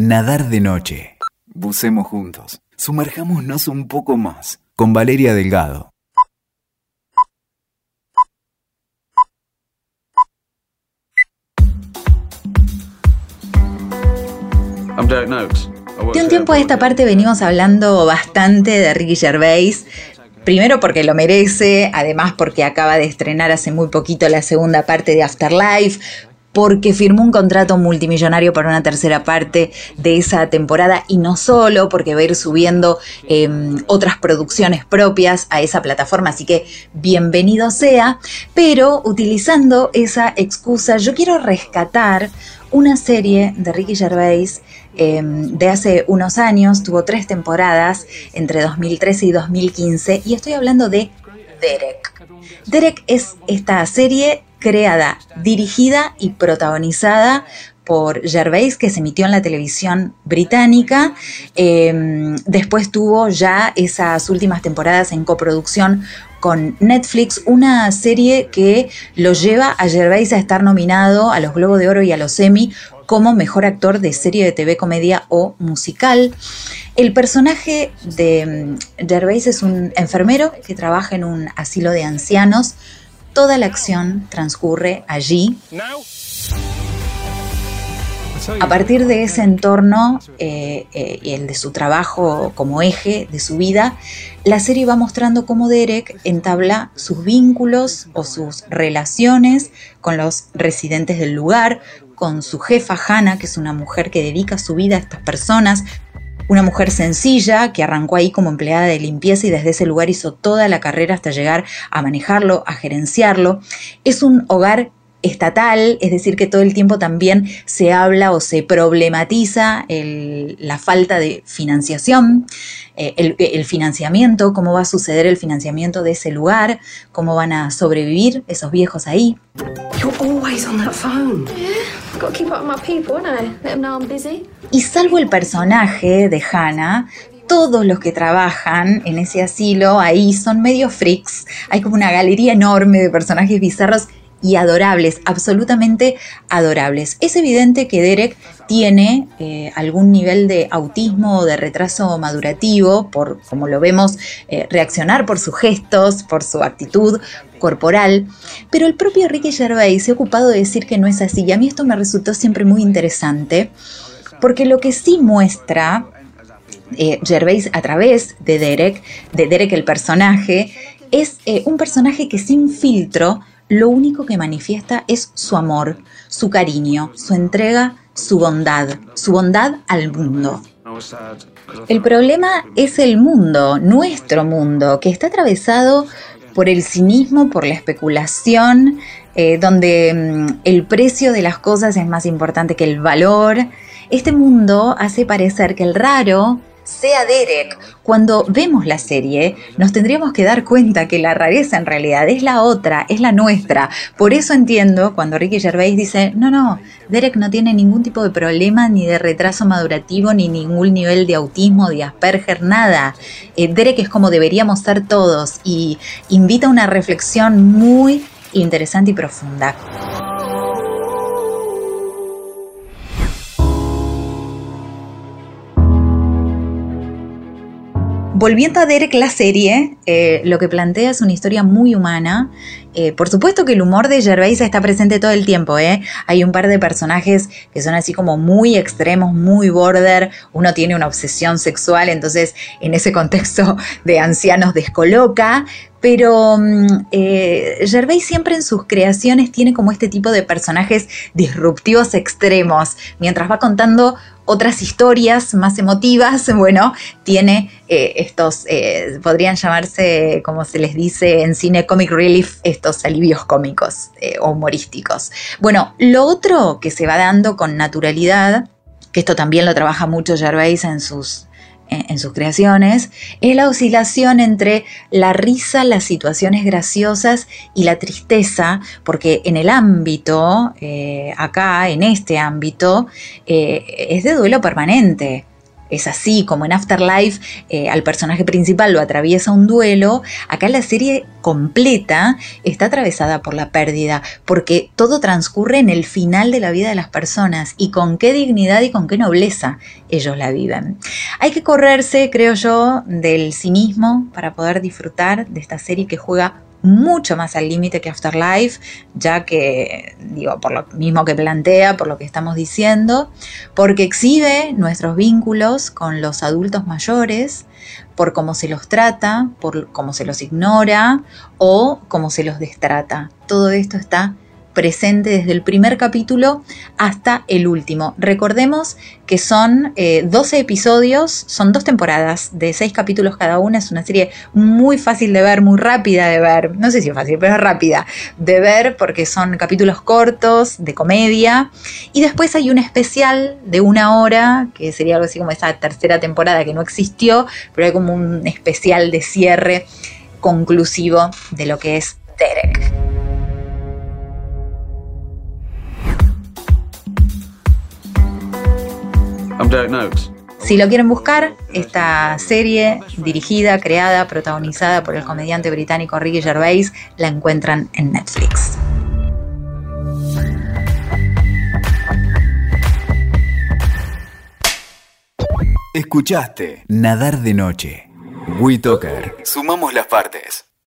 Nadar de noche. Bucemos juntos. Sumerjámonos un poco más. Con Valeria Delgado. De un tiempo a esta parte venimos hablando bastante de Ricky Gervais. Primero porque lo merece, además porque acaba de estrenar hace muy poquito la segunda parte de Afterlife, porque firmó un contrato multimillonario para una tercera parte de esa temporada y no solo porque va a ir subiendo em, otras producciones propias a esa plataforma, así que bienvenido sea, pero utilizando esa excusa yo quiero rescatar una serie de Ricky Gervais em, de hace unos años, tuvo tres temporadas entre 2013 y 2015 y estoy hablando de Derek. Derek es esta serie creada, dirigida y protagonizada por Gervais, que se emitió en la televisión británica. Em, después tuvo ya esas últimas temporadas en coproducción con Netflix, una serie que lo lleva a Gervais a estar nominado a los Globos de Oro y a los Emmy como mejor actor de serie de TV, comedia o musical. El personaje de mm, Gervais es un enfermero que trabaja en un asilo de ancianos. Toda la acción transcurre allí. A partir de ese entorno eh, eh, y el de su trabajo como eje de su vida, la serie va mostrando cómo Derek entabla sus vínculos o sus relaciones con los residentes del lugar, con su jefa Hannah, que es una mujer que dedica su vida a estas personas, una mujer sencilla que arrancó ahí como empleada de limpieza y desde ese lugar hizo toda la carrera hasta llegar a manejarlo, a gerenciarlo. Es un hogar estatal, es decir, que todo el tiempo también se habla o se problematiza la falta de financiación, eh, el, financiamiento, cómo va a suceder el financiamiento de ese lugar, cómo van a sobrevivir esos viejos ahí. Y salvo el personaje de Hannah, todos los que trabajan en ese asilo ahí son medio freaks. Hay como una galería enorme de personajes bizarros y adorables, absolutamente adorables. Es evidente que Derek tiene eh, algún nivel de autismo o de retraso madurativo, por como lo vemos eh, reaccionar por sus gestos, por su actitud corporal, pero el propio Ricky Gervais se ha ocupado de decir que no es así y a mí esto me resultó siempre muy interesante, porque lo que sí muestra eh, Gervais a través de Derek, de Derek el personaje, es un personaje que sin filtro lo único que manifiesta es su amor, su cariño, su entrega, su bondad, su bondad al mundo. El problema es el mundo, nuestro mundo, que está atravesado por el cinismo, por la especulación, eh, donde mm, el precio de las cosas es más importante que el valor. Este mundo hace parecer que el raro sea Derek. Cuando vemos la serie, nos tendríamos que dar cuenta que la rareza en realidad es la otra, es la nuestra. Por eso entiendo cuando Ricky Gervais dice, no, no, Derek no tiene ningún tipo de problema ni de retraso madurativo, ni ningún nivel de autismo, de Asperger, nada. Eh, Derek es como deberíamos ser todos y invita a una reflexión muy interesante y profunda. Volviendo a Derek la serie, eh, lo que plantea es una historia muy humana. Eh, por supuesto que el humor de Gervais está presente todo el tiempo. ¿eh? Hay un par de personajes que son así como muy extremos, muy border. Uno tiene una obsesión sexual, entonces en ese contexto de ancianos descoloca. Pero mm, Gervais siempre en sus creaciones tiene como este tipo de personajes disruptivos extremos, mientras va contando otras historias más emotivas, bueno, tiene eh, estos, eh, podrían llamarse, como se les dice en cine, comic relief, estos alivios cómicos eh, o humorísticos. Bueno, lo otro que se va dando con naturalidad, que esto también lo trabaja mucho Gervais en sus en, sus creaciones, es la oscilación entre la risa, las situaciones graciosas y la tristeza, porque en el ámbito, eh, acá, en este ámbito, eh, es de duelo permanente. Es así, como en Afterlife eh, al personaje principal lo atraviesa un duelo, acá la serie completa está atravesada por la pérdida, porque todo transcurre en el final de la vida de las personas y con qué dignidad y con qué nobleza ellos la viven. Hay que correrse, creo yo, del cinismo para poder disfrutar de esta serie que juega mucho más al límite que Afterlife, ya que, digo, por lo mismo que plantea, por lo que estamos diciendo, porque exhibe nuestros vínculos con los adultos mayores, por cómo se los trata, por cómo se los ignora o cómo se los destrata. Todo esto está presente desde el primer capítulo hasta el último. Recordemos que son 12 eh, episodios, son dos temporadas de 6 capítulos cada una, es una serie muy fácil de ver, muy rápida de ver, no sé si es fácil, pero es rápida de ver porque son capítulos cortos, de comedia, y después hay un especial de una hora, que sería algo así como esa tercera temporada que no existió, pero hay como un especial de cierre conclusivo de lo que es Derek. Si lo quieren buscar, esta serie dirigida, creada, protagonizada por el comediante británico Ricky Gervais, la encuentran en Netflix. Escuchaste Nadar de Noche. WeToker. Sumamos las partes.